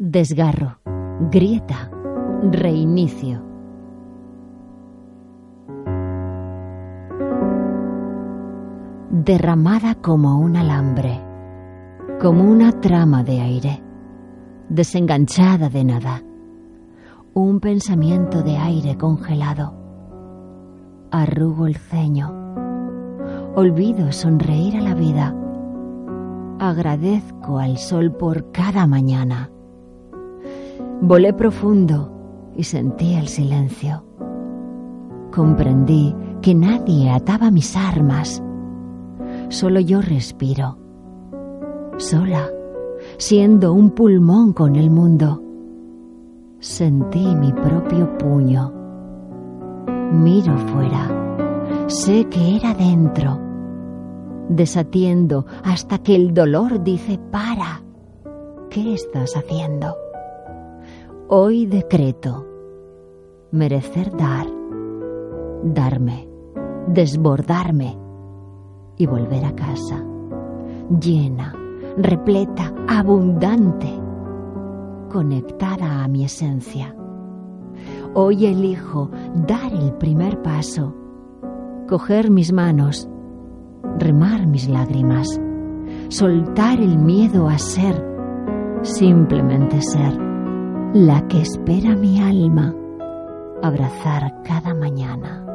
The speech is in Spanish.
Desgarro, grieta, reinicio. Derramada como un alambre, como una trama de aire, desenganchada de nada, un pensamiento de aire congelado. Arrugo el ceño, olvido sonreír a la vida, agradezco al sol por cada mañana Volé profundo y sentí el silencio. Comprendí que nadie ataba mis armas. Solo yo respiro. Sola, siendo un pulmón con el mundo. Sentí mi propio puño. Miro fuera. Sé que era dentro. Desatiendo hasta que el dolor dice para. ¿Qué estás haciendo? Hoy decreto merecer dar, darme, desbordarme y volver a casa, llena, repleta, abundante, conectada a mi esencia. Hoy elijo dar el primer paso, coger mis manos, remar mis lágrimas, soltar el miedo a ser, simplemente ser la que espera mi alma abrazar cada mañana.